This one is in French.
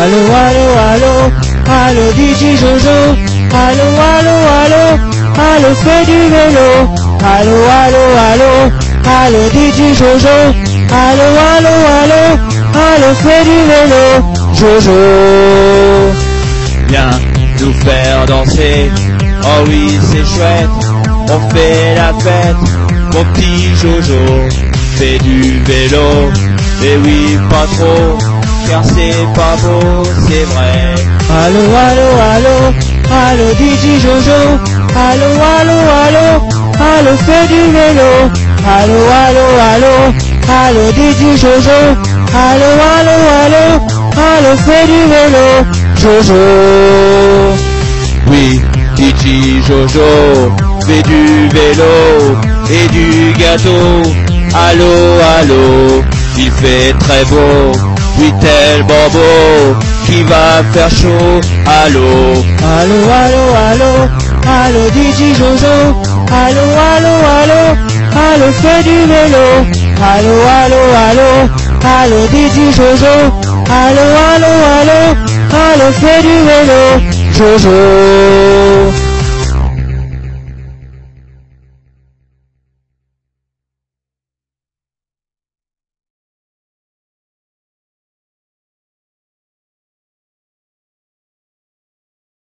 Allô, allô, allô, allô, DJ Jojo. Allô, allô, allô, allô, fais du vélo. Allô, allô, allô, allô, DJ Jojo. Allô, allô, allô, allô, fais du vélo. Jojo. Viens nous faire danser. Oh oui, c'est chouette. On fait la fête. Mon petit Jojo fait du vélo. Et oui, pas trop. Car c'est pas beau, c'est vrai. Allô, allô, allô, allô, DJ Jojo. Allô, allô, allô, allô, fais du vélo. Allô, allô, allô, allô, DJ Jojo. Allô, allô, allô, allô, fais du vélo. Jojo. Oui, DJ Jojo fait du vélo et du gâteau. Allô, allô, il fait très beau. Oui, tel qui va faire chaud. Allô, Allô, allô, allô, allô, DJ Jojo. Allô, allô, allô, allô, fais du vélo. Allô, allô, allô, allô, DJ Jojo. Allô, allô, allô, allô, fais du vélo. Jojo.